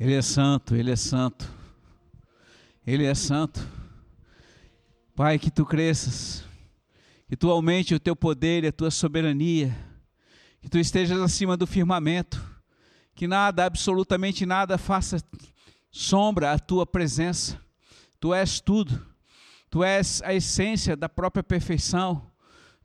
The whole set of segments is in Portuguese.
Ele é santo, Ele é santo. Ele é santo. Pai, que tu cresças, que tu aumente o teu poder e a tua soberania, que tu estejas acima do firmamento, que nada, absolutamente nada, faça sombra à tua presença. Tu és tudo, tu és a essência da própria perfeição,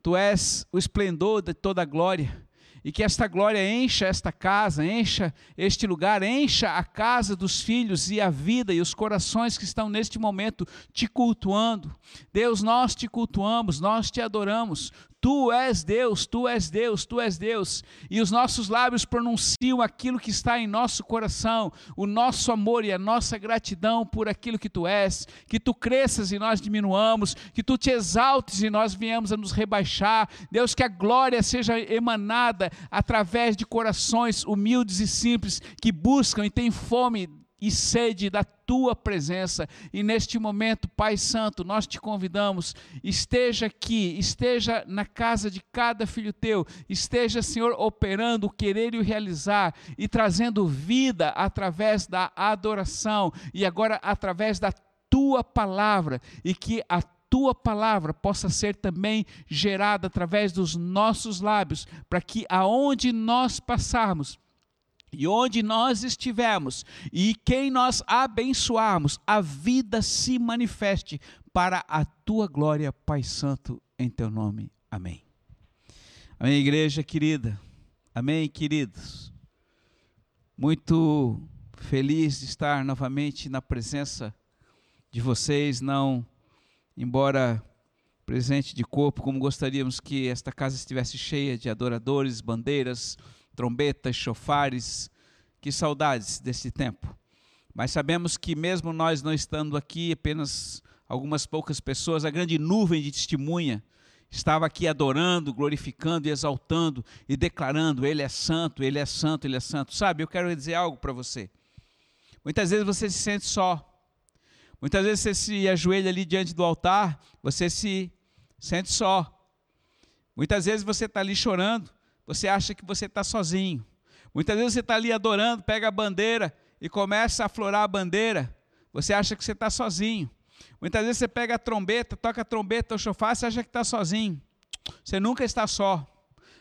tu és o esplendor de toda a glória e que esta glória encha esta casa, encha este lugar, encha a casa dos filhos e a vida e os corações que estão neste momento te cultuando. Deus, nós te cultuamos, nós te adoramos. Tu és Deus, tu és Deus, tu és Deus. E os nossos lábios pronunciam aquilo que está em nosso coração, o nosso amor e a nossa gratidão por aquilo que tu és. Que tu cresças e nós diminuamos, que tu te exaltes e nós viemos a nos rebaixar. Deus, que a glória seja emanada através de corações humildes e simples que buscam e têm fome e sede da tua presença. E neste momento, Pai Santo, nós te convidamos, esteja aqui, esteja na casa de cada filho teu, esteja, Senhor, operando o querer e o realizar e trazendo vida através da adoração e agora através da tua palavra e que a tua palavra possa ser também gerada através dos nossos lábios, para que aonde nós passarmos, e onde nós estivermos e quem nós abençoarmos, a vida se manifeste para a tua glória, Pai Santo, em teu nome. Amém. Amém, igreja querida. Amém, queridos. Muito feliz de estar novamente na presença de vocês, não embora presente de corpo, como gostaríamos que esta casa estivesse cheia de adoradores, bandeiras, trombetas, chofares. Que saudades desse tempo. Mas sabemos que, mesmo nós não estando aqui, apenas algumas poucas pessoas, a grande nuvem de testemunha estava aqui adorando, glorificando e exaltando e declarando: Ele é santo, Ele é santo, Ele é santo. Sabe, eu quero dizer algo para você. Muitas vezes você se sente só. Muitas vezes você se ajoelha ali diante do altar, você se sente só. Muitas vezes você está ali chorando, você acha que você está sozinho. Muitas vezes você está ali adorando, pega a bandeira e começa a florar a bandeira. Você acha que você está sozinho. Muitas vezes você pega a trombeta, toca a trombeta, o chofar, você acha que está sozinho. Você nunca está só.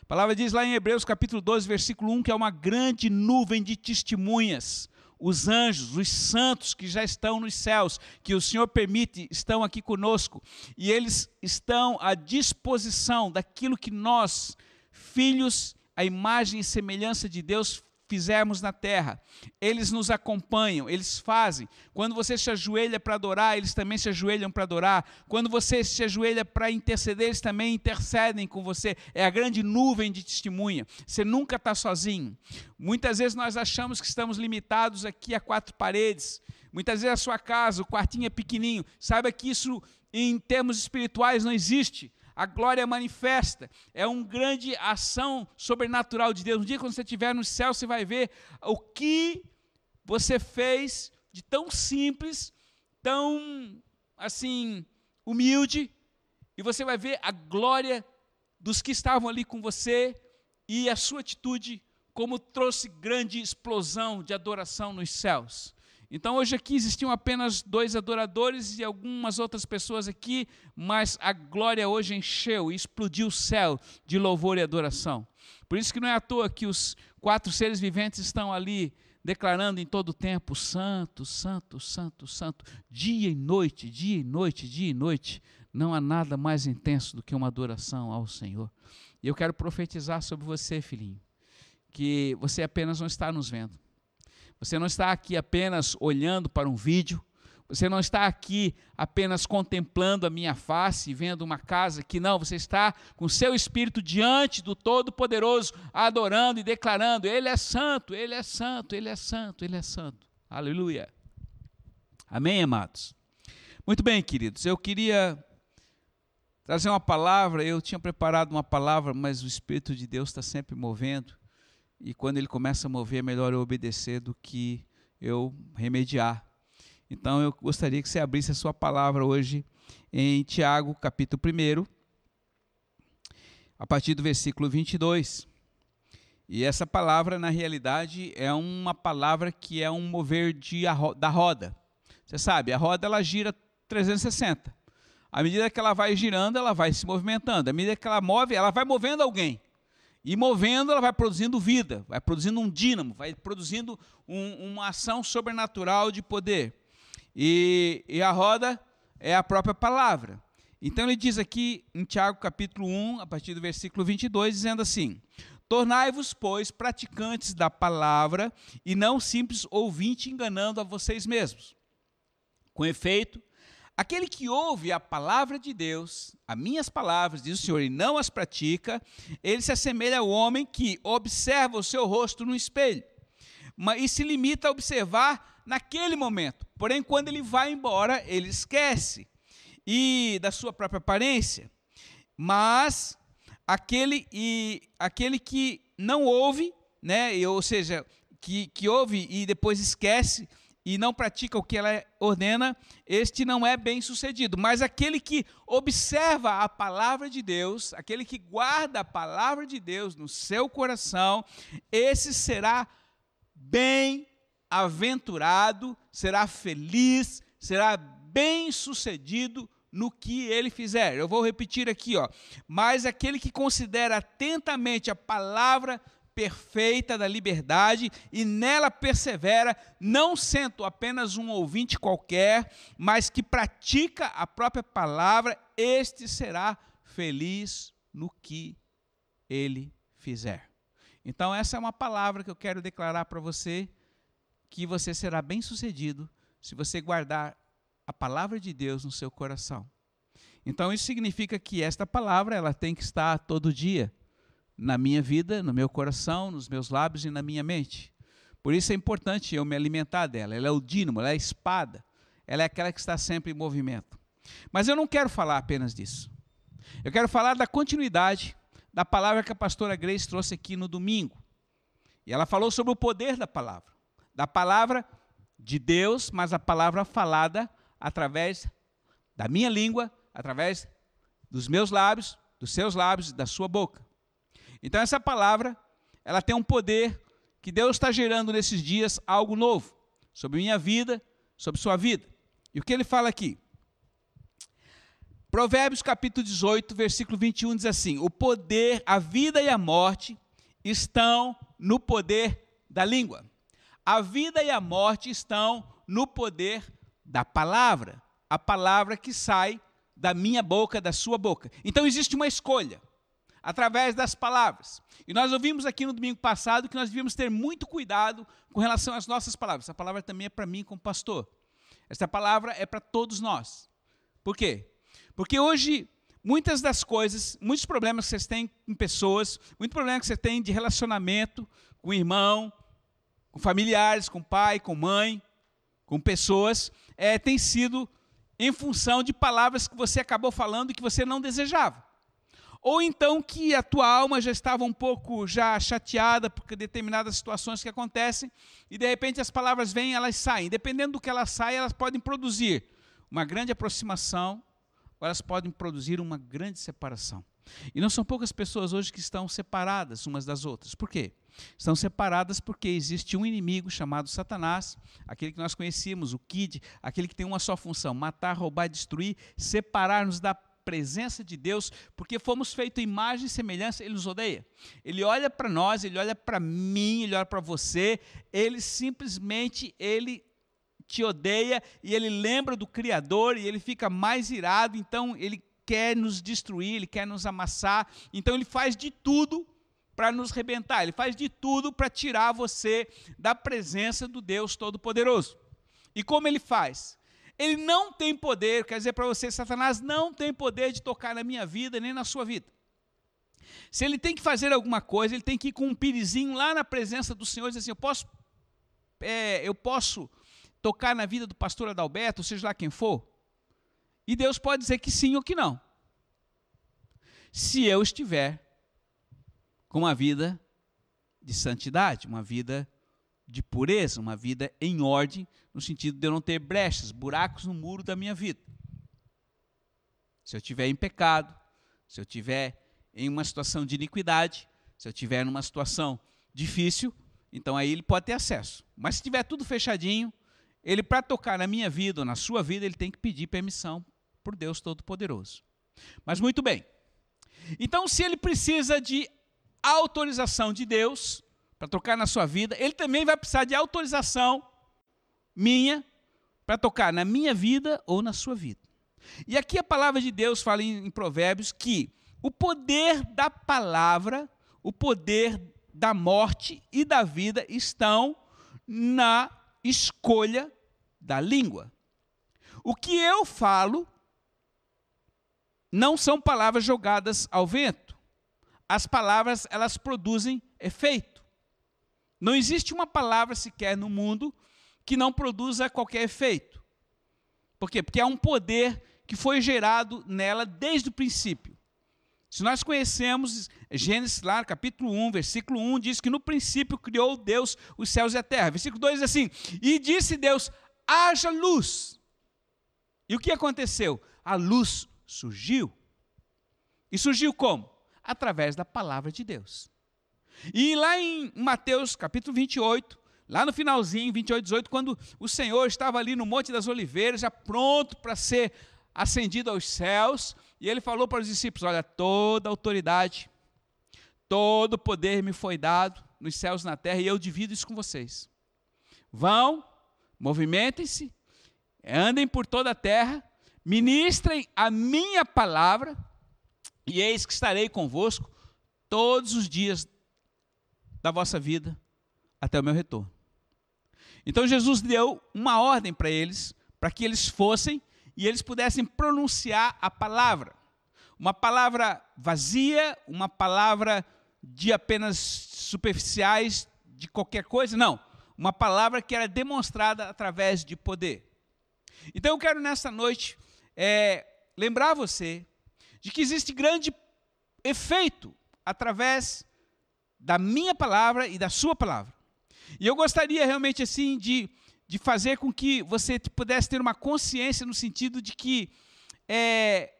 A palavra diz lá em Hebreus capítulo 12, versículo 1, que é uma grande nuvem de testemunhas. Os anjos, os santos que já estão nos céus, que o Senhor permite, estão aqui conosco. E eles estão à disposição daquilo que nós, filhos, a imagem e semelhança de Deus fizermos na terra. Eles nos acompanham, eles fazem. Quando você se ajoelha para adorar, eles também se ajoelham para adorar. Quando você se ajoelha para interceder, eles também intercedem com você. É a grande nuvem de testemunha. Você nunca está sozinho. Muitas vezes nós achamos que estamos limitados aqui a quatro paredes. Muitas vezes a sua casa, o quartinho é pequenininho. Saiba que isso, em termos espirituais, não existe a glória manifesta, é uma grande ação sobrenatural de Deus. Um dia, quando você estiver no céu, você vai ver o que você fez de tão simples, tão assim, humilde, e você vai ver a glória dos que estavam ali com você e a sua atitude, como trouxe grande explosão de adoração nos céus. Então hoje aqui existiam apenas dois adoradores e algumas outras pessoas aqui, mas a glória hoje encheu e explodiu o céu de louvor e adoração. Por isso que não é à toa que os quatro seres viventes estão ali declarando em todo o tempo: Santo, Santo, Santo, Santo, dia e noite, dia e noite, dia e noite. Não há nada mais intenso do que uma adoração ao Senhor. E eu quero profetizar sobre você, filhinho, que você apenas não está nos vendo você não está aqui apenas olhando para um vídeo, você não está aqui apenas contemplando a minha face vendo uma casa que não, você está com seu espírito diante do Todo-Poderoso, adorando e declarando: Ele é santo, Ele é santo, Ele é santo, Ele é santo. Aleluia. Amém, amados? Muito bem, queridos, eu queria trazer uma palavra, eu tinha preparado uma palavra, mas o Espírito de Deus está sempre movendo e quando ele começa a mover, é melhor eu obedecer do que eu remediar. Então eu gostaria que você abrisse a sua palavra hoje em Tiago, capítulo 1, a partir do versículo 22. E essa palavra, na realidade, é uma palavra que é um mover de, da roda. Você sabe, a roda ela gira 360. À medida que ela vai girando, ela vai se movimentando. À medida que ela move, ela vai movendo alguém. E movendo, ela vai produzindo vida, vai produzindo um dínamo, vai produzindo um, uma ação sobrenatural de poder. E, e, a roda é a própria palavra. Então ele diz aqui em Tiago capítulo 1, a partir do versículo 22, dizendo assim: Tornai-vos, pois, praticantes da palavra e não simples ouvinte enganando a vocês mesmos. Com efeito, aquele que ouve a palavra de Deus, as minhas palavras, diz o Senhor, e não as pratica, ele se assemelha ao homem que observa o seu rosto no espelho e se limita a observar naquele momento. Porém, quando ele vai embora, ele esquece e da sua própria aparência. Mas aquele e aquele que não ouve, né, ou seja, que, que ouve e depois esquece e não pratica o que ela ordena, este não é bem sucedido. Mas aquele que observa a palavra de Deus, aquele que guarda a palavra de Deus no seu coração, esse será bem-aventurado, será feliz, será bem-sucedido no que ele fizer. Eu vou repetir aqui, ó. Mas aquele que considera atentamente a palavra perfeita da liberdade e nela persevera, não sendo apenas um ouvinte qualquer, mas que pratica a própria palavra, este será feliz no que ele fizer. Então, essa é uma palavra que eu quero declarar para você, que você será bem-sucedido se você guardar a palavra de Deus no seu coração. Então, isso significa que esta palavra ela tem que estar todo dia na minha vida, no meu coração, nos meus lábios e na minha mente. Por isso é importante eu me alimentar dela. Ela é o dínamo, ela é a espada, ela é aquela que está sempre em movimento. Mas eu não quero falar apenas disso. Eu quero falar da continuidade da palavra que a pastora Grace trouxe aqui no domingo. E ela falou sobre o poder da palavra, da palavra de Deus, mas a palavra falada através da minha língua, através dos meus lábios, dos seus lábios e da sua boca. Então essa palavra, ela tem um poder que Deus está gerando nesses dias algo novo sobre minha vida, sobre sua vida. E o que ele fala aqui? Provérbios capítulo 18, versículo 21 diz assim: O poder, a vida e a morte estão no poder da língua. A vida e a morte estão no poder da palavra, a palavra que sai da minha boca, da sua boca. Então existe uma escolha através das palavras. E nós ouvimos aqui no domingo passado que nós devíamos ter muito cuidado com relação às nossas palavras. Essa palavra também é para mim como pastor. Essa palavra é para todos nós. Por quê? Porque hoje, muitas das coisas, muitos problemas que vocês têm com pessoas, muito problema que você tem de relacionamento com irmão, com familiares, com pai, com mãe, com pessoas, é, tem sido em função de palavras que você acabou falando e que você não desejava. Ou então que a tua alma já estava um pouco já chateada por determinadas situações que acontecem e de repente as palavras vêm, elas saem. Dependendo do que elas saem, elas podem produzir uma grande aproximação elas podem produzir uma grande separação. E não são poucas pessoas hoje que estão separadas umas das outras. Por quê? Estão separadas porque existe um inimigo chamado Satanás, aquele que nós conhecíamos, o Kid, aquele que tem uma só função: matar, roubar, destruir, separar-nos da presença de Deus, porque fomos feitos imagem e semelhança, ele nos odeia. Ele olha para nós, ele olha para mim, ele olha para você, ele simplesmente ele te odeia e ele lembra do Criador e ele fica mais irado, então ele quer nos destruir, ele quer nos amassar, então ele faz de tudo para nos rebentar, ele faz de tudo para tirar você da presença do Deus Todo-Poderoso. E como ele faz? Ele não tem poder, quer dizer para você, Satanás não tem poder de tocar na minha vida nem na sua vida. Se ele tem que fazer alguma coisa, ele tem que ir com um pirizinho lá na presença do Senhor e dizer assim: eu posso, é, eu posso tocar na vida do pastor Adalberto, seja lá quem for? E Deus pode dizer que sim ou que não. Se eu estiver com uma vida de santidade, uma vida de pureza, uma vida em ordem, no sentido de eu não ter brechas, buracos no muro da minha vida. Se eu estiver em pecado, se eu estiver em uma situação de iniquidade, se eu estiver numa situação difícil, então aí ele pode ter acesso. Mas se tiver tudo fechadinho, ele para tocar na minha vida ou na sua vida, ele tem que pedir permissão por Deus Todo-Poderoso. Mas muito bem. Então, se ele precisa de autorização de Deus para tocar na sua vida, ele também vai precisar de autorização minha para tocar na minha vida ou na sua vida. E aqui a palavra de Deus fala em, em Provérbios que o poder da palavra, o poder da morte e da vida estão na escolha da língua. O que eu falo não são palavras jogadas ao vento. As palavras, elas produzem efeito. Não existe uma palavra sequer no mundo que não produza qualquer efeito. Por quê? Porque há um poder que foi gerado nela desde o princípio. Se nós conhecemos Gênesis, lá, capítulo 1, versículo 1, diz que no princípio criou Deus os céus e a terra. Versículo 2 diz assim: E disse Deus: haja luz. E o que aconteceu? A luz surgiu. E surgiu como? Através da palavra de Deus. E lá em Mateus, capítulo 28, lá no finalzinho, 28, 18, quando o Senhor estava ali no Monte das Oliveiras, já pronto para ser ascendido aos céus, e ele falou para os discípulos: Olha, toda autoridade, todo poder me foi dado nos céus e na terra, e eu divido isso com vocês. Vão, movimentem-se, andem por toda a terra, ministrem a minha palavra, e eis que estarei convosco todos os dias da vossa vida até o meu retorno. Então Jesus deu uma ordem para eles, para que eles fossem e eles pudessem pronunciar a palavra. Uma palavra vazia, uma palavra de apenas superficiais, de qualquer coisa, não. Uma palavra que era demonstrada através de poder. Então eu quero nessa noite é, lembrar você de que existe grande efeito através da minha palavra e da sua palavra. E eu gostaria realmente assim de de fazer com que você pudesse ter uma consciência no sentido de que é,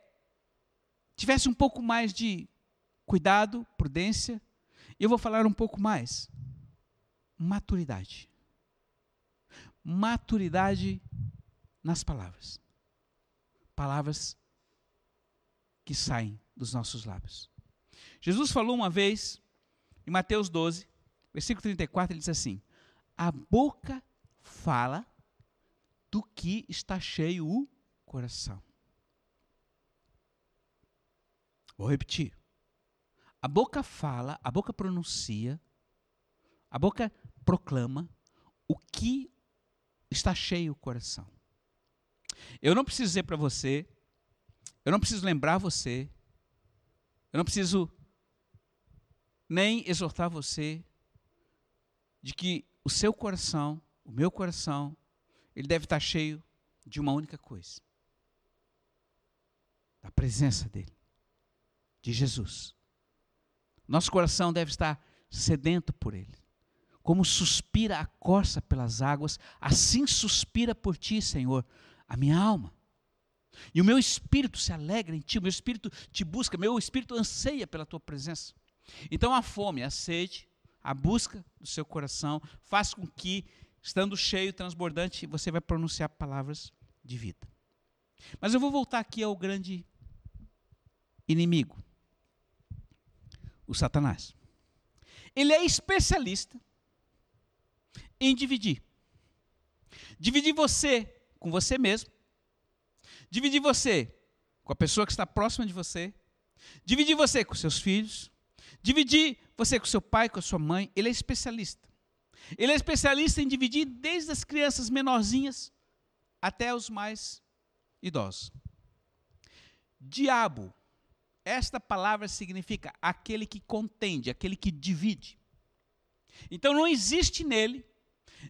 tivesse um pouco mais de cuidado, prudência. Eu vou falar um pouco mais. Maturidade. Maturidade nas palavras. Palavras que saem dos nossos lábios. Jesus falou uma vez, em Mateus 12, versículo 34, ele diz assim: A boca fala do que está cheio o coração. Vou repetir. A boca fala, a boca pronuncia, a boca proclama o que está cheio o coração. Eu não preciso dizer para você, eu não preciso lembrar você, eu não preciso nem exortar você de que o seu coração o meu coração, ele deve estar cheio de uma única coisa: da presença dele, de Jesus. Nosso coração deve estar sedento por ele. Como suspira a corça pelas águas, assim suspira por ti, Senhor, a minha alma. E o meu espírito se alegra em ti, o meu espírito te busca, meu espírito anseia pela tua presença. Então a fome, a sede, a busca do seu coração faz com que estando cheio, transbordante, você vai pronunciar palavras de vida. Mas eu vou voltar aqui ao grande inimigo, o Satanás. Ele é especialista em dividir. Dividir você com você mesmo, dividir você com a pessoa que está próxima de você, dividir você com seus filhos, dividir você com seu pai, com a sua mãe. Ele é especialista. Ele é especialista em dividir desde as crianças menorzinhas até os mais idosos. Diabo, esta palavra significa aquele que contende, aquele que divide. Então não existe nele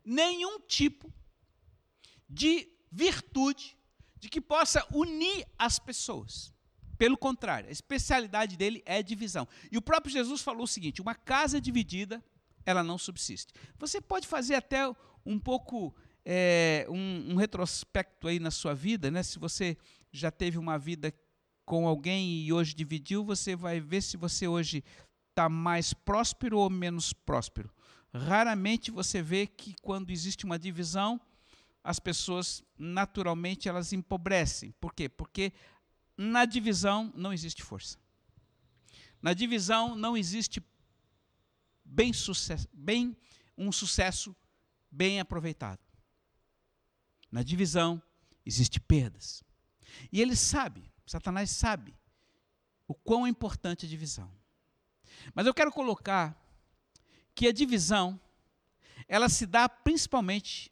nenhum tipo de virtude de que possa unir as pessoas. Pelo contrário, a especialidade dele é divisão. E o próprio Jesus falou o seguinte: uma casa dividida ela não subsiste. Você pode fazer até um pouco é, um, um, retrospecto aí na sua vida, né? Se você já teve uma vida com alguém e hoje dividiu, você vai ver se você hoje está mais próspero ou menos próspero. Raramente você vê que quando existe uma divisão, as pessoas naturalmente elas empobrecem. Por quê? Porque na divisão não existe força. Na divisão não existe bem, sucesso, bem um sucesso bem aproveitado. Na divisão existe perdas. E ele sabe, Satanás sabe o quão importante é a divisão. Mas eu quero colocar que a divisão ela se dá principalmente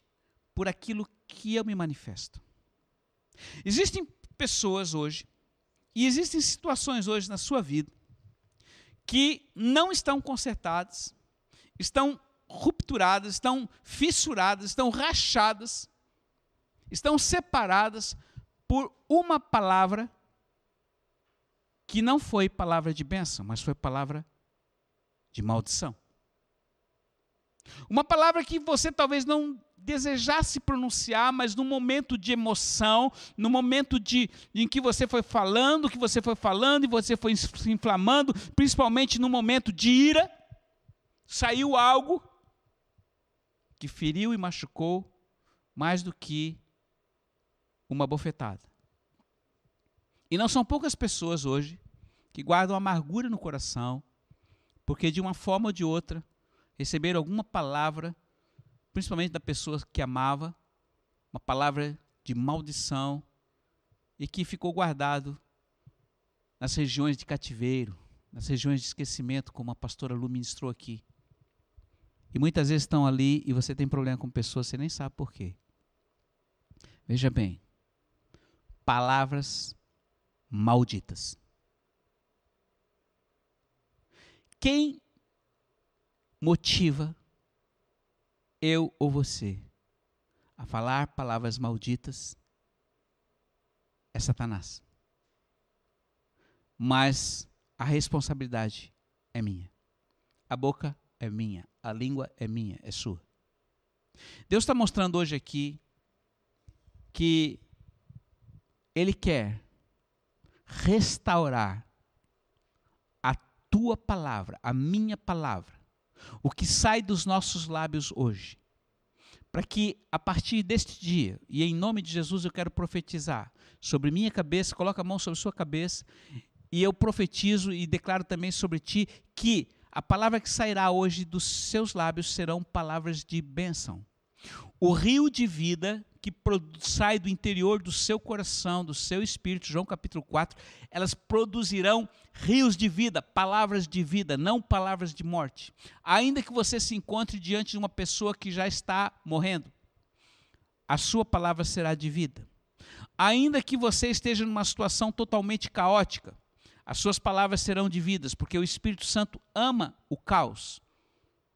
por aquilo que eu me manifesto. Existem pessoas hoje e existem situações hoje na sua vida que não estão consertadas, estão rupturadas, estão fissuradas, estão rachadas, estão separadas por uma palavra que não foi palavra de bênção, mas foi palavra de maldição. Uma palavra que você talvez não desejasse pronunciar, mas no momento de emoção, no momento de, em que você foi falando, que você foi falando e você foi se inflamando, principalmente no momento de ira, saiu algo que feriu e machucou mais do que uma bofetada. E não são poucas pessoas hoje que guardam amargura no coração, porque de uma forma ou de outra receberam alguma palavra, principalmente da pessoa que amava, uma palavra de maldição, e que ficou guardado nas regiões de cativeiro, nas regiões de esquecimento, como a pastora Lu ministrou aqui. E muitas vezes estão ali e você tem problema com pessoas, você nem sabe por quê. Veja bem, palavras malditas. Quem motiva eu ou você a falar palavras malditas é Satanás. Mas a responsabilidade é minha. A boca é minha. A língua é minha, é sua. Deus está mostrando hoje aqui que Ele quer restaurar a tua palavra, a minha palavra, o que sai dos nossos lábios hoje, para que a partir deste dia, e em nome de Jesus eu quero profetizar sobre minha cabeça, coloca a mão sobre sua cabeça, e eu profetizo e declaro também sobre ti que a palavra que sairá hoje dos seus lábios serão palavras de bênção. O rio de vida que sai do interior do seu coração, do seu espírito, João capítulo 4, elas produzirão rios de vida, palavras de vida, não palavras de morte. Ainda que você se encontre diante de uma pessoa que já está morrendo, a sua palavra será de vida. Ainda que você esteja numa situação totalmente caótica, as suas palavras serão de vidas, porque o Espírito Santo ama o caos.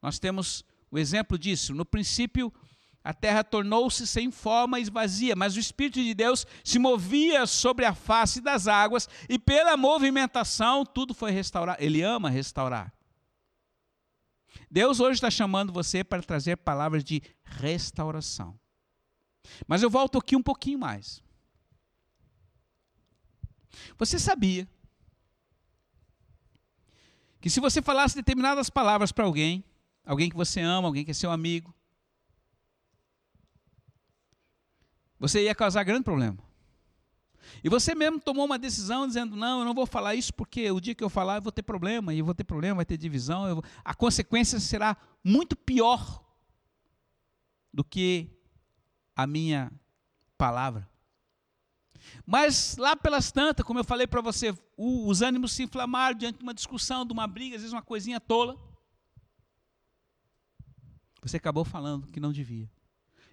Nós temos o exemplo disso. No princípio, a terra tornou-se sem forma e vazia, mas o Espírito de Deus se movia sobre a face das águas e pela movimentação tudo foi restaurado. Ele ama restaurar. Deus hoje está chamando você para trazer palavras de restauração. Mas eu volto aqui um pouquinho mais. Você sabia que se você falasse determinadas palavras para alguém, alguém que você ama, alguém que é seu amigo, você ia causar grande problema. E você mesmo tomou uma decisão dizendo: não, eu não vou falar isso porque o dia que eu falar eu vou ter problema, e eu vou ter problema, vai ter divisão, vou... a consequência será muito pior do que a minha palavra. Mas lá pelas tantas, como eu falei para você, o, os ânimos se inflamaram diante de uma discussão, de uma briga, às vezes uma coisinha tola. Você acabou falando que não devia.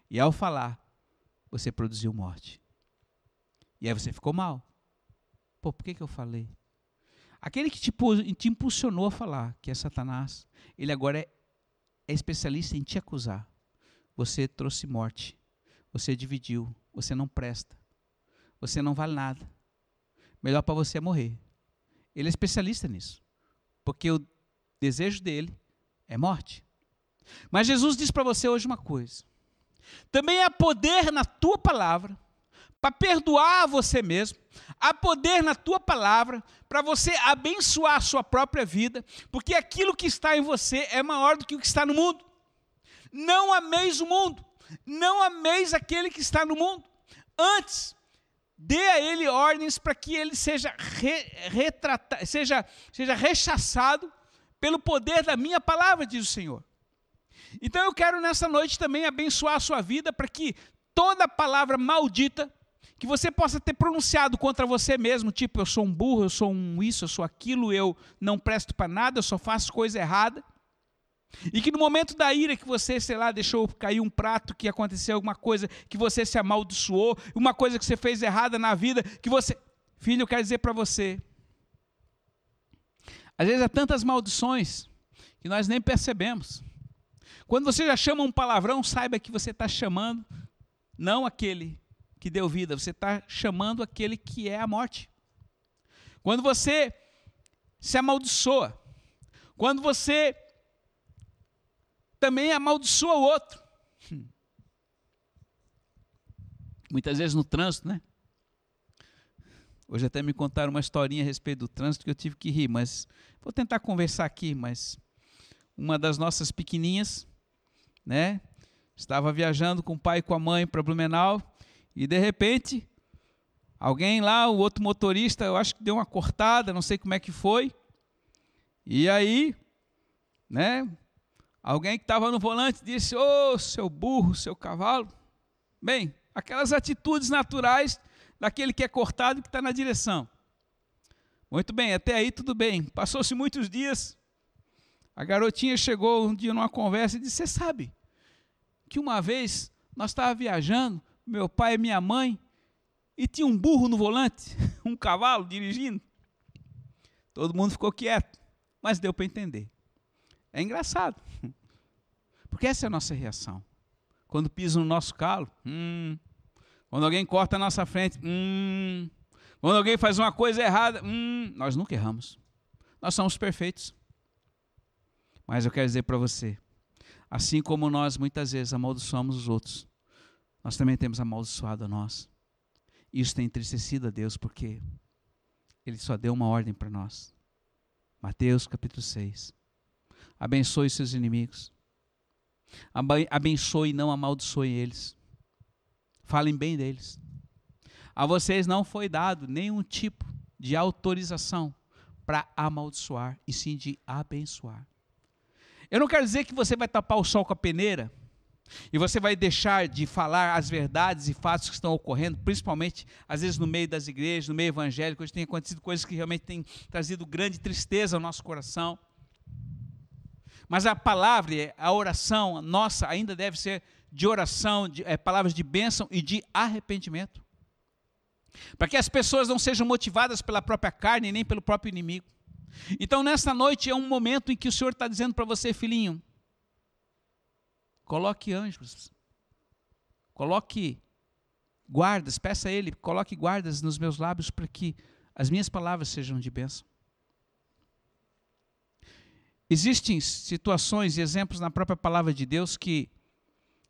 E ao falar, você produziu morte. E aí você ficou mal. Pô, por que, que eu falei? Aquele que te, te impulsionou a falar, que é Satanás, ele agora é, é especialista em te acusar. Você trouxe morte. Você dividiu. Você não presta. Você não vale nada. Melhor para você é morrer. Ele é especialista nisso. Porque o desejo dele é morte. Mas Jesus diz para você hoje uma coisa: também há poder na tua palavra para perdoar você mesmo, há poder na tua palavra para você abençoar a sua própria vida, porque aquilo que está em você é maior do que o que está no mundo. Não ameis o mundo, não ameis aquele que está no mundo. Antes, dê a ele ordens para que ele seja, re, retratado, seja, seja rechaçado pelo poder da minha palavra, diz o Senhor. Então eu quero nessa noite também abençoar a sua vida para que toda palavra maldita que você possa ter pronunciado contra você mesmo, tipo eu sou um burro, eu sou um isso, eu sou aquilo, eu não presto para nada, eu só faço coisa errada. E que no momento da ira que você, sei lá, deixou cair um prato, que aconteceu alguma coisa, que você se amaldiçoou, uma coisa que você fez errada na vida, que você. Filho, eu quero dizer para você. Às vezes há tantas maldições que nós nem percebemos. Quando você já chama um palavrão, saiba que você está chamando não aquele que deu vida, você está chamando aquele que é a morte. Quando você se amaldiçoa, quando você também amaldiçoa o outro. Muitas vezes no trânsito, né? Hoje até me contaram uma historinha a respeito do trânsito que eu tive que rir, mas vou tentar conversar aqui, mas uma das nossas pequeninhas, né, estava viajando com o pai e com a mãe para Blumenau e de repente alguém lá, o outro motorista, eu acho que deu uma cortada, não sei como é que foi. E aí, né, Alguém que estava no volante disse: Ô, oh, seu burro, seu cavalo. Bem, aquelas atitudes naturais daquele que é cortado e que está na direção. Muito bem, até aí tudo bem. Passou-se muitos dias. A garotinha chegou um dia numa conversa e disse: Você sabe que uma vez nós estávamos viajando, meu pai e minha mãe, e tinha um burro no volante, um cavalo dirigindo. Todo mundo ficou quieto, mas deu para entender. É engraçado. Porque essa é a nossa reação. Quando pisa no nosso calo, hum. quando alguém corta a nossa frente, hum. quando alguém faz uma coisa errada, hum. nós nunca erramos. Nós somos perfeitos. Mas eu quero dizer para você, assim como nós muitas vezes amaldiçoamos os outros, nós também temos amaldiçoado a nós. Isso tem entristecido a Deus porque Ele só deu uma ordem para nós. Mateus capítulo 6 abençoe seus inimigos. Abençoe e não amaldiçoe eles. Falem bem deles. A vocês não foi dado nenhum tipo de autorização para amaldiçoar, e sim de abençoar. Eu não quero dizer que você vai tapar o sol com a peneira e você vai deixar de falar as verdades e fatos que estão ocorrendo, principalmente às vezes no meio das igrejas, no meio evangélico, onde tem acontecido coisas que realmente têm trazido grande tristeza ao nosso coração. Mas a palavra, a oração nossa ainda deve ser de oração, de, é, palavras de bênção e de arrependimento. Para que as pessoas não sejam motivadas pela própria carne nem pelo próprio inimigo. Então, nesta noite é um momento em que o Senhor está dizendo para você, filhinho, coloque anjos, coloque guardas, peça a Ele, coloque guardas nos meus lábios para que as minhas palavras sejam de bênção. Existem situações e exemplos na própria palavra de Deus que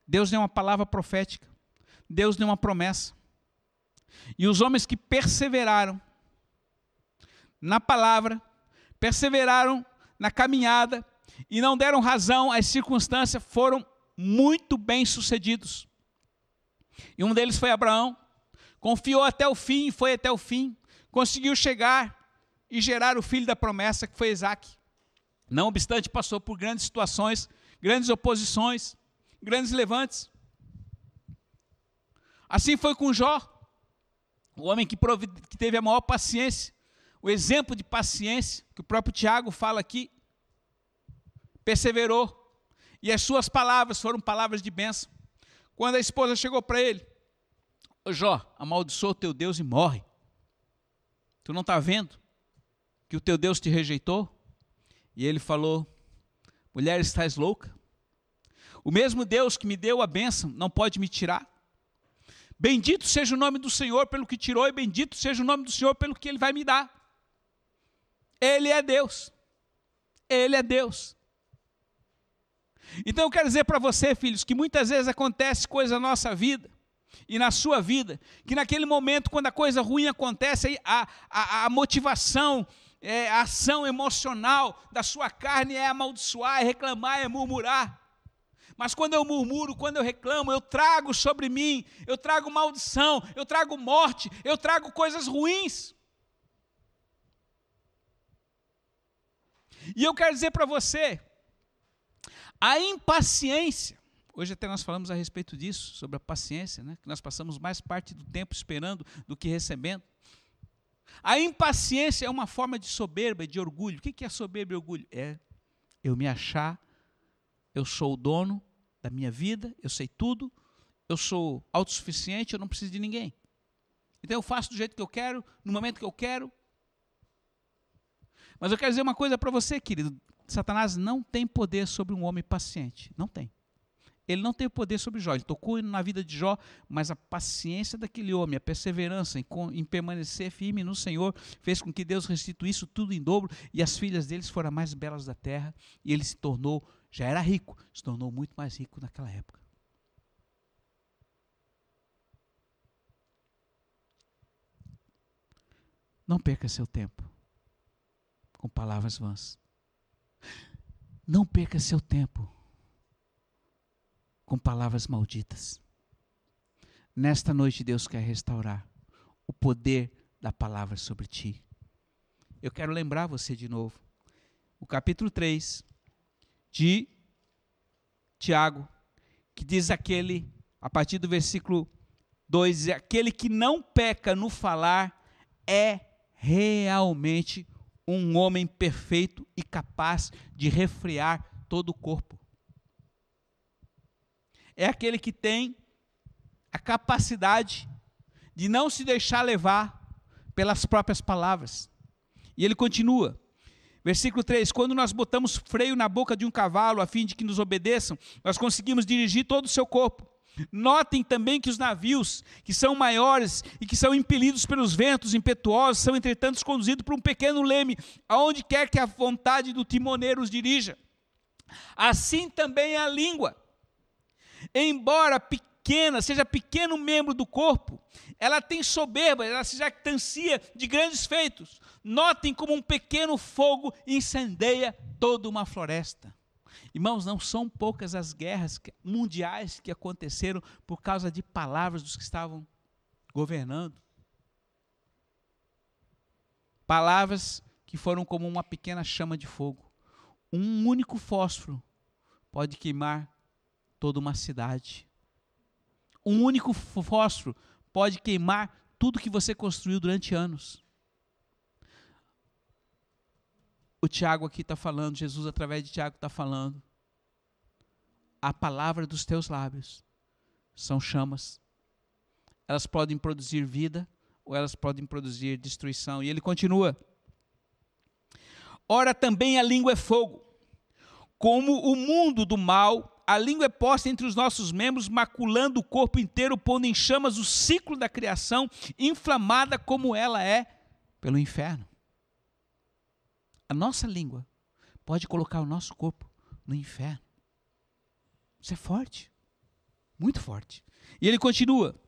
Deus deu uma palavra profética, Deus deu uma promessa. E os homens que perseveraram na palavra, perseveraram na caminhada e não deram razão às circunstâncias, foram muito bem sucedidos. E um deles foi Abraão, confiou até o fim, foi até o fim, conseguiu chegar e gerar o filho da promessa, que foi Isaac. Não obstante, passou por grandes situações, grandes oposições, grandes levantes. Assim foi com Jó, o homem que, que teve a maior paciência, o exemplo de paciência que o próprio Tiago fala aqui, perseverou, e as suas palavras foram palavras de bênção. Quando a esposa chegou para ele, Jó, amaldiçoa o teu Deus e morre. Tu não está vendo que o teu Deus te rejeitou? E ele falou: Mulher, estás louca? O mesmo Deus que me deu a bênção não pode me tirar. Bendito seja o nome do Senhor pelo que tirou, e bendito seja o nome do Senhor pelo que Ele vai me dar. Ele é Deus. Ele é Deus. Então eu quero dizer para você, filhos, que muitas vezes acontece coisa na nossa vida, e na sua vida, que naquele momento, quando a coisa ruim acontece, a, a, a motivação, é, a ação emocional da sua carne é amaldiçoar, é reclamar, é murmurar. Mas quando eu murmuro, quando eu reclamo, eu trago sobre mim, eu trago maldição, eu trago morte, eu trago coisas ruins. E eu quero dizer para você, a impaciência, hoje até nós falamos a respeito disso, sobre a paciência, né? que nós passamos mais parte do tempo esperando do que recebendo. A impaciência é uma forma de soberba de orgulho. O que é soberba e orgulho? É eu me achar, eu sou o dono da minha vida, eu sei tudo, eu sou autossuficiente, eu não preciso de ninguém. Então eu faço do jeito que eu quero, no momento que eu quero. Mas eu quero dizer uma coisa para você, querido: Satanás não tem poder sobre um homem paciente. Não tem. Ele não tem poder sobre Jó. Ele tocou na vida de Jó, mas a paciência daquele homem, a perseverança em, em, permanecer firme no Senhor, fez com que Deus restituísse tudo em dobro e as filhas deles foram as mais belas da terra. E ele se tornou, já era rico, se tornou muito mais rico naquela época. Não perca seu tempo com palavras vãs. Não perca seu tempo com palavras malditas. Nesta noite, Deus quer restaurar o poder da palavra sobre ti. Eu quero lembrar você de novo. O capítulo 3 de Tiago, que diz aquele, a partir do versículo 2, aquele que não peca no falar é realmente um homem perfeito e capaz de refrear todo o corpo é aquele que tem a capacidade de não se deixar levar pelas próprias palavras. E ele continua. Versículo 3: Quando nós botamos freio na boca de um cavalo a fim de que nos obedeçam, nós conseguimos dirigir todo o seu corpo. Notem também que os navios, que são maiores e que são impelidos pelos ventos impetuosos, são entretanto conduzidos por um pequeno leme, aonde quer que a vontade do timoneiro os dirija. Assim também é a língua embora pequena, seja pequeno membro do corpo, ela tem soberba, ela se jactancia de grandes feitos. Notem como um pequeno fogo incendeia toda uma floresta. Irmãos, não são poucas as guerras mundiais que aconteceram por causa de palavras dos que estavam governando. Palavras que foram como uma pequena chama de fogo. Um único fósforo pode queimar toda uma cidade. Um único fósforo pode queimar tudo que você construiu durante anos. O Tiago aqui está falando, Jesus através de Tiago está falando. A palavra dos teus lábios são chamas. Elas podem produzir vida ou elas podem produzir destruição. E ele continua. Ora, também a língua é fogo. Como o mundo do mal a língua é posta entre os nossos membros, maculando o corpo inteiro, pondo em chamas o ciclo da criação, inflamada como ela é pelo inferno. A nossa língua pode colocar o nosso corpo no inferno. Isso é forte, muito forte. E ele continua: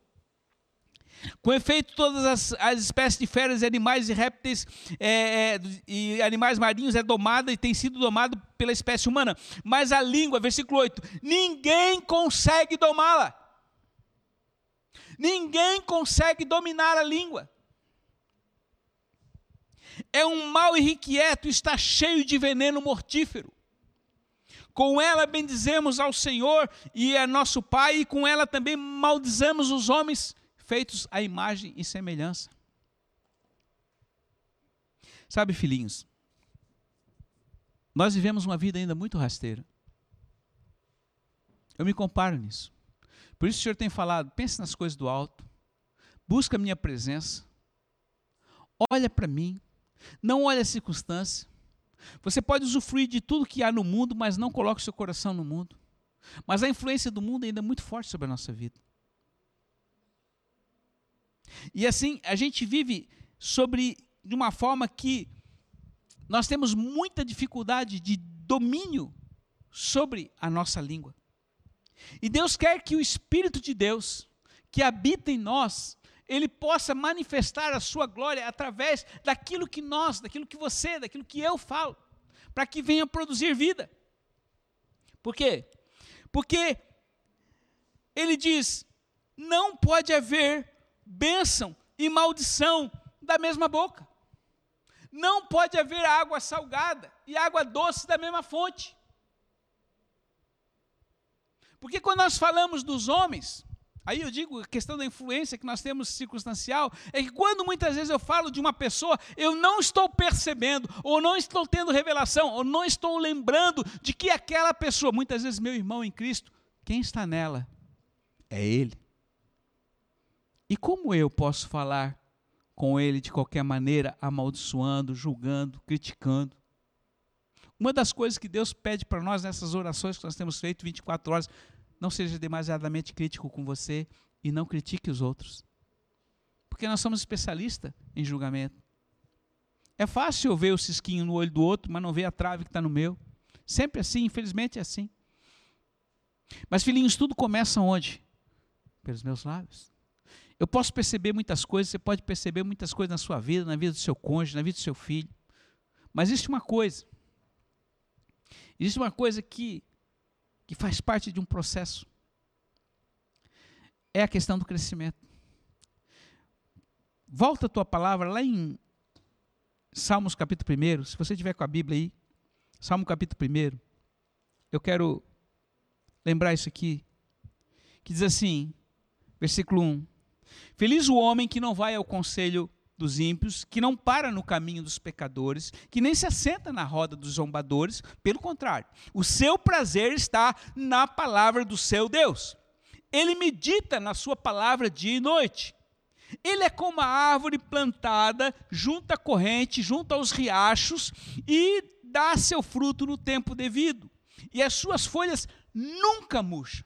com efeito, todas as, as espécies de feras, animais e répteis é, é, e animais marinhos é domada e tem sido domado pela espécie humana. Mas a língua, versículo 8, ninguém consegue domá-la. Ninguém consegue dominar a língua. É um mal irrequieto, está cheio de veneno mortífero. Com ela bendizemos ao Senhor e a nosso Pai, e com ela também maldizamos os homens feitos à imagem e semelhança. Sabe, filhinhos, nós vivemos uma vida ainda muito rasteira. Eu me comparo nisso. Por isso o Senhor tem falado: pense nas coisas do alto, busca a minha presença, olha para mim, não olha a circunstância. Você pode usufruir de tudo que há no mundo, mas não coloque seu coração no mundo. Mas a influência do mundo ainda é muito forte sobre a nossa vida. E assim, a gente vive sobre de uma forma que nós temos muita dificuldade de domínio sobre a nossa língua. E Deus quer que o Espírito de Deus, que habita em nós, ele possa manifestar a sua glória através daquilo que nós, daquilo que você, daquilo que eu falo, para que venha produzir vida. Por quê? Porque ele diz: não pode haver bênção e maldição da mesma boca. Não pode haver água salgada e água doce da mesma fonte. Porque quando nós falamos dos homens, aí eu digo a questão da influência que nós temos circunstancial, é que quando muitas vezes eu falo de uma pessoa, eu não estou percebendo, ou não estou tendo revelação, ou não estou lembrando de que aquela pessoa, muitas vezes meu irmão em Cristo, quem está nela é Ele. E como eu posso falar com Ele de qualquer maneira, amaldiçoando, julgando, criticando? Uma das coisas que Deus pede para nós nessas orações que nós temos feito 24 horas, não seja demasiadamente crítico com você e não critique os outros. Porque nós somos especialistas em julgamento. É fácil eu ver o cisquinho no olho do outro, mas não ver a trave que está no meu. Sempre assim, infelizmente é assim. Mas, filhinhos, tudo começa onde? Pelos meus lábios. Eu posso perceber muitas coisas, você pode perceber muitas coisas na sua vida, na vida do seu cônjuge, na vida do seu filho. Mas existe uma coisa Existe uma coisa que, que faz parte de um processo. É a questão do crescimento. Volta a tua palavra lá em Salmos capítulo 1. Se você tiver com a Bíblia aí, Salmo capítulo 1. Eu quero lembrar isso aqui. Que diz assim, versículo 1. Feliz o homem que não vai ao conselho dos ímpios, que não para no caminho dos pecadores, que nem se assenta na roda dos zombadores, pelo contrário, o seu prazer está na palavra do seu Deus. Ele medita na sua palavra dia e noite. Ele é como a árvore plantada junto à corrente, junto aos riachos, e dá seu fruto no tempo devido. E as suas folhas nunca murcham.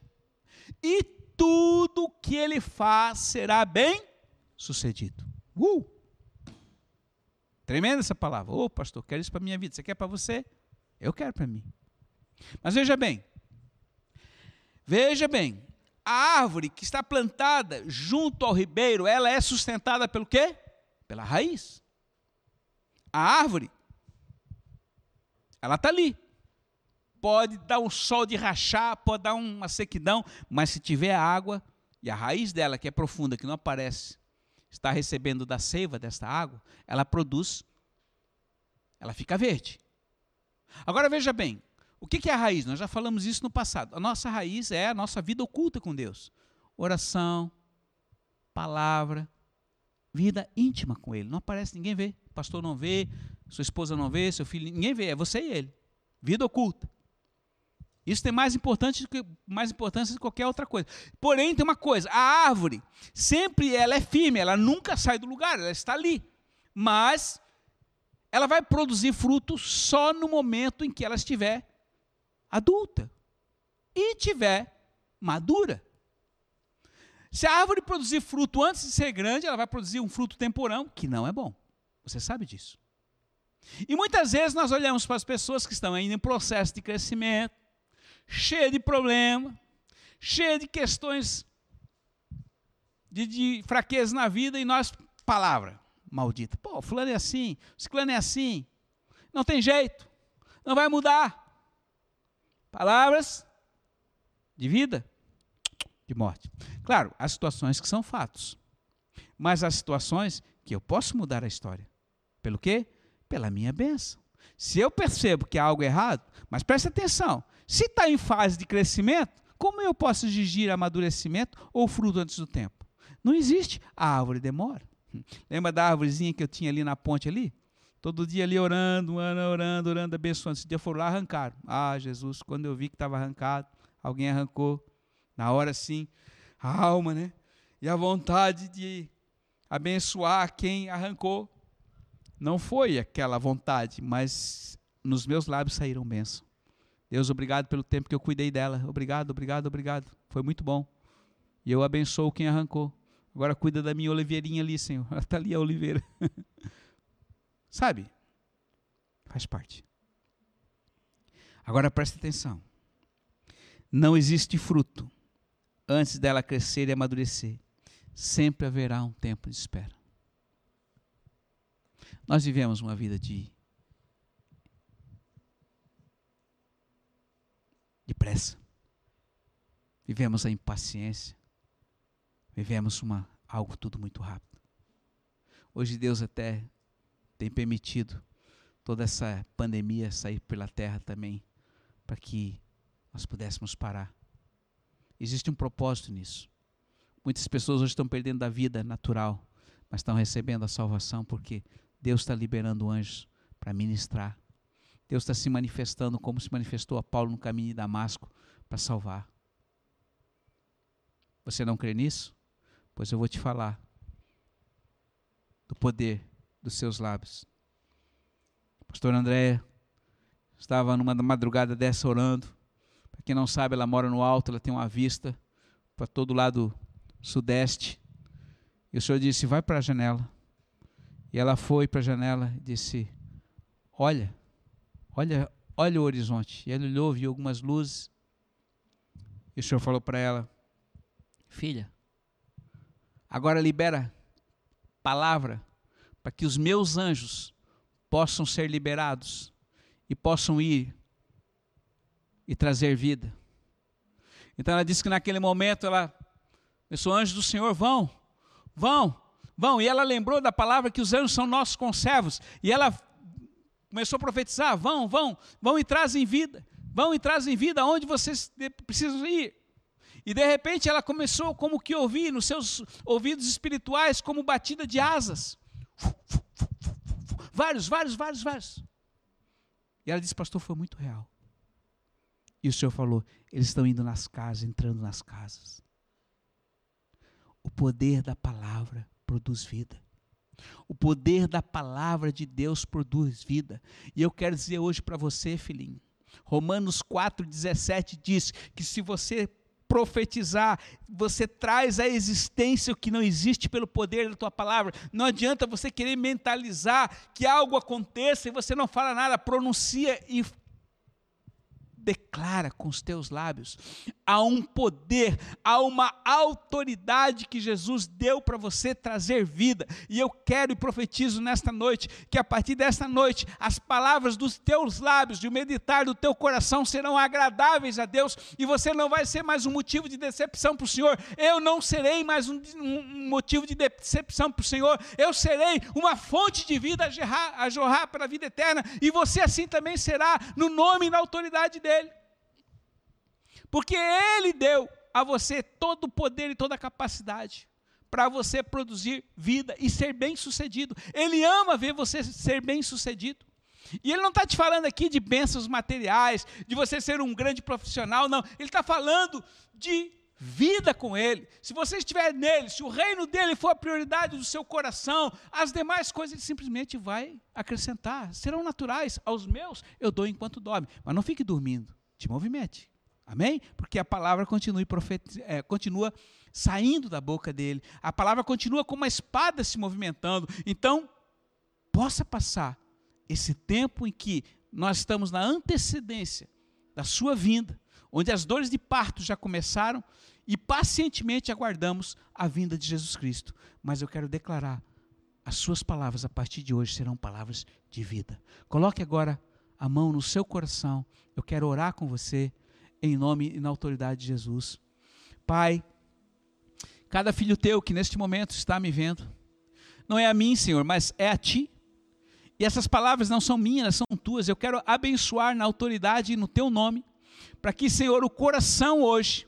E tudo que ele faz será bem sucedido. Uh! Tremenda essa palavra. Ô, oh, pastor, quero isso para a minha vida. Você quer para você? Eu quero para mim. Mas veja bem. Veja bem. A árvore que está plantada junto ao ribeiro, ela é sustentada pelo quê? Pela raiz. A árvore, ela está ali. Pode dar um sol de rachar, pode dar uma sequidão, mas se tiver água, e a raiz dela, que é profunda, que não aparece, está recebendo da seiva desta água, ela produz, ela fica verde. Agora veja bem, o que é a raiz? Nós já falamos isso no passado. A nossa raiz é a nossa vida oculta com Deus. Oração, palavra, vida íntima com Ele. Não aparece, ninguém vê. Pastor não vê, sua esposa não vê, seu filho, ninguém vê, é você e ele. Vida oculta. Isso tem mais, que, mais importância do que qualquer outra coisa. Porém, tem uma coisa: a árvore, sempre ela é firme, ela nunca sai do lugar, ela está ali. Mas ela vai produzir fruto só no momento em que ela estiver adulta e estiver madura. Se a árvore produzir fruto antes de ser grande, ela vai produzir um fruto temporão, que não é bom. Você sabe disso. E muitas vezes nós olhamos para as pessoas que estão ainda em processo de crescimento, cheia de problema, cheia de questões de, de fraqueza na vida, e nós, palavra maldita. Pô, fulano é assim, ciclano é assim, não tem jeito, não vai mudar. Palavras de vida, de morte. Claro, há situações que são fatos, mas há situações que eu posso mudar a história. Pelo quê? Pela minha bênção. Se eu percebo que há algo errado, mas preste atenção, se está em fase de crescimento, como eu posso exigir amadurecimento ou fruto antes do tempo? Não existe. A árvore demora. Lembra da árvorezinha que eu tinha ali na ponte ali? Todo dia ali orando, orando, orando, orando, abençoando. Esse dia foram lá arrancaram. Ah, Jesus, quando eu vi que estava arrancado, alguém arrancou. Na hora sim, a alma, né? E a vontade de abençoar quem arrancou. Não foi aquela vontade, mas nos meus lábios saíram bênçãos. Deus, obrigado pelo tempo que eu cuidei dela. Obrigado, obrigado, obrigado. Foi muito bom. E eu abençoo quem arrancou. Agora cuida da minha oliveirinha ali, Senhor. Está ali a oliveira. Sabe? Faz parte. Agora preste atenção. Não existe fruto antes dela crescer e amadurecer. sempre haverá um tempo de espera. Nós vivemos uma vida de de pressa. Vivemos a impaciência. Vivemos uma algo tudo muito rápido. Hoje Deus até tem permitido toda essa pandemia sair pela terra também, para que nós pudéssemos parar. Existe um propósito nisso. Muitas pessoas hoje estão perdendo a vida natural, mas estão recebendo a salvação porque Deus está liberando anjos para ministrar. Deus está se manifestando como se manifestou a Paulo no caminho de Damasco para salvar. Você não crê nisso? Pois eu vou te falar do poder dos seus lábios. Pastor André estava numa madrugada dessa orando. Para quem não sabe, ela mora no alto, ela tem uma vista para todo lado sudeste. E o Senhor disse: Vai para a janela. E ela foi para a janela e disse: Olha, olha, olha o horizonte. E ela olhou, viu algumas luzes. E o Senhor falou para ela: Filha, agora libera palavra para que os meus anjos possam ser liberados e possam ir e trazer vida. Então ela disse que naquele momento ela pensou: anjos do Senhor vão, vão, vão. E ela lembrou da palavra que os anjos são nossos conservos. E ela começou a profetizar: vão, vão, vão e trazem vida, vão e trazem vida aonde vocês precisam ir. E de repente ela começou como que ouvir nos seus ouvidos espirituais como batida de asas. Vários, vários, vários, vários. E ela disse, pastor, foi muito real. E o Senhor falou, eles estão indo nas casas, entrando nas casas. O poder da palavra produz vida. O poder da palavra de Deus produz vida. E eu quero dizer hoje para você, filhinho, Romanos 4,17 diz que se você profetizar, você traz à existência o que não existe pelo poder da tua palavra. Não adianta você querer mentalizar que algo aconteça e você não fala nada, pronuncia e declara com os teus lábios. Há um poder, há uma autoridade que Jesus deu para você trazer vida. E eu quero e profetizo nesta noite que a partir desta noite as palavras dos teus lábios, de meditar do teu coração serão agradáveis a Deus e você não vai ser mais um motivo de decepção para o Senhor. Eu não serei mais um, um motivo de decepção para o Senhor. Eu serei uma fonte de vida a a jorrar para a vida eterna e você assim também será no nome e na autoridade dele. Porque Ele deu a você todo o poder e toda a capacidade para você produzir vida e ser bem sucedido. Ele ama ver você ser bem sucedido. E ele não está te falando aqui de bênçãos materiais, de você ser um grande profissional, não. Ele está falando de vida com Ele. Se você estiver nele, se o reino dele for a prioridade do seu coração, as demais coisas ele simplesmente vai acrescentar. Serão naturais. Aos meus eu dou enquanto dorme. Mas não fique dormindo. Te movimente. Amém? Porque a palavra continua, é, continua saindo da boca dele. A palavra continua como uma espada se movimentando. Então, possa passar esse tempo em que nós estamos na antecedência da sua vinda, onde as dores de parto já começaram e pacientemente aguardamos a vinda de Jesus Cristo. Mas eu quero declarar, as suas palavras a partir de hoje serão palavras de vida. Coloque agora a mão no seu coração. Eu quero orar com você em nome e na autoridade de Jesus. Pai, cada filho teu que neste momento está me vendo, não é a mim, Senhor, mas é a ti. E essas palavras não são minhas, são tuas. Eu quero abençoar na autoridade e no teu nome, para que, Senhor, o coração hoje,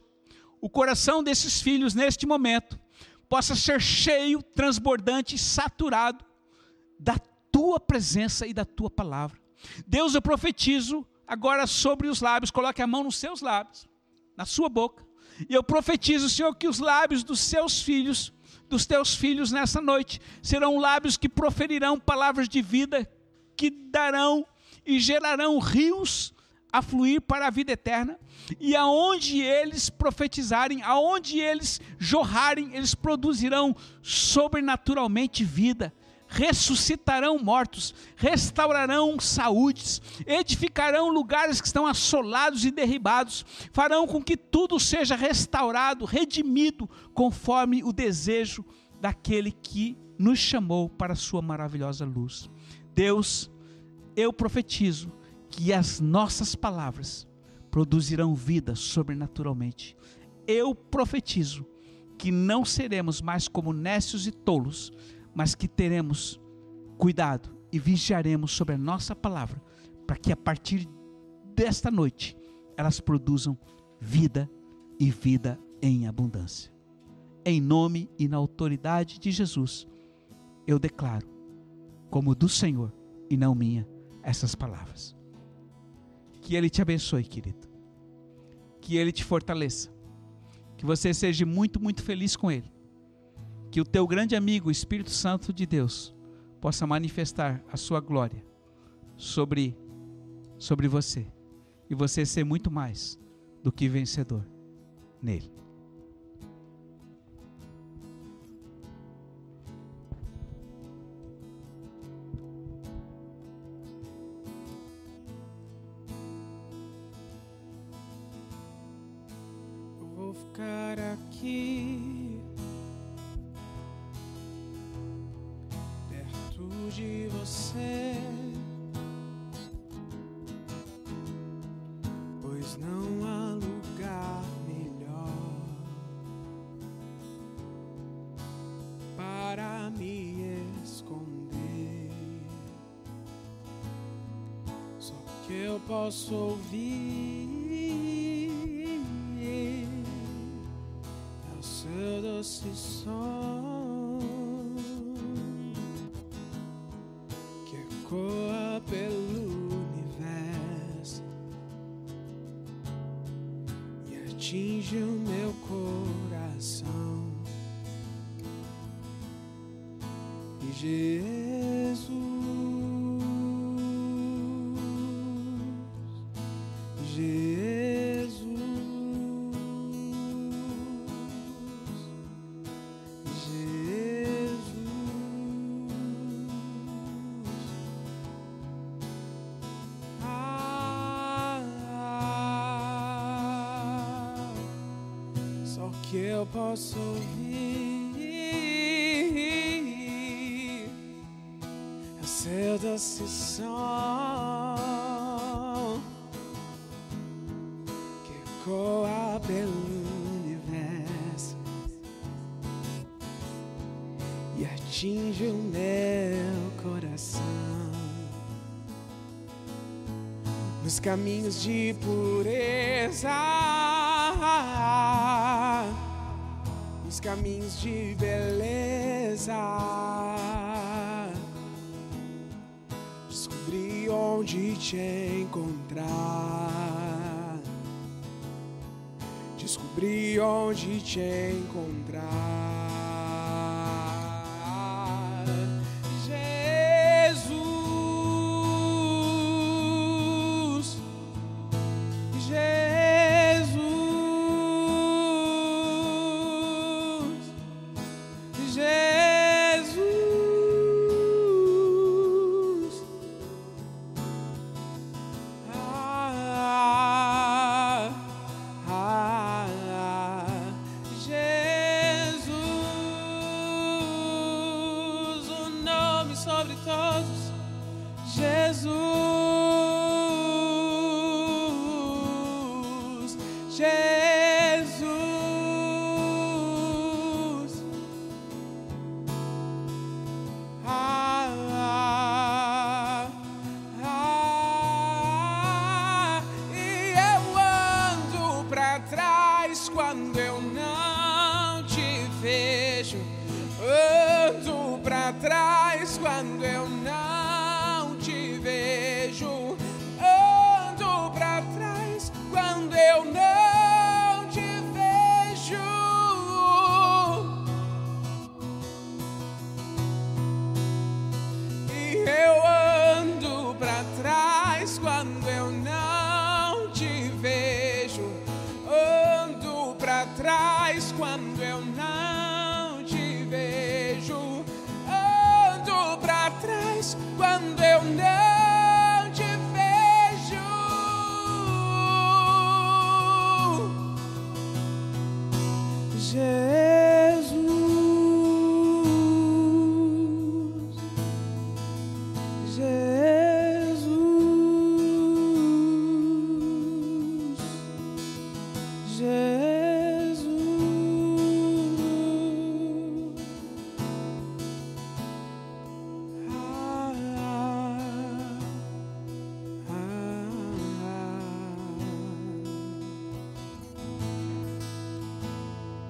o coração desses filhos neste momento, possa ser cheio, transbordante, saturado da tua presença e da tua palavra. Deus, eu profetizo agora sobre os lábios, coloque a mão nos seus lábios, na sua boca, e eu profetizo, Senhor, que os lábios dos seus filhos, dos teus filhos nessa noite, serão lábios que proferirão palavras de vida, que darão e gerarão rios a fluir para a vida eterna, e aonde eles profetizarem, aonde eles jorrarem, eles produzirão sobrenaturalmente vida, ressuscitarão mortos, restaurarão saúdes, edificarão lugares que estão assolados e derribados, farão com que tudo seja restaurado, redimido, conforme o desejo daquele que nos chamou para a sua maravilhosa luz. Deus, eu profetizo que as nossas palavras produzirão vida sobrenaturalmente. Eu profetizo que não seremos mais como nécios e tolos, mas que teremos cuidado e vigiaremos sobre a nossa palavra, para que a partir desta noite elas produzam vida e vida em abundância. Em nome e na autoridade de Jesus, eu declaro, como do Senhor e não minha, essas palavras. Que Ele te abençoe, querido. Que Ele te fortaleça. Que você seja muito, muito feliz com Ele. Que o teu grande amigo, o Espírito Santo de Deus, possa manifestar a sua glória sobre, sobre você. E você ser muito mais do que vencedor nele. Posso ouvir é o seu doce som que ecoa pelo universo e atinge o meu coração. E eu posso ouvir é o seu doce som que ecoa pelo universo e atinge o meu coração. Nos caminhos de pureza caminhos de beleza. Descobri onde te encontrar. Descobri onde te encontrar.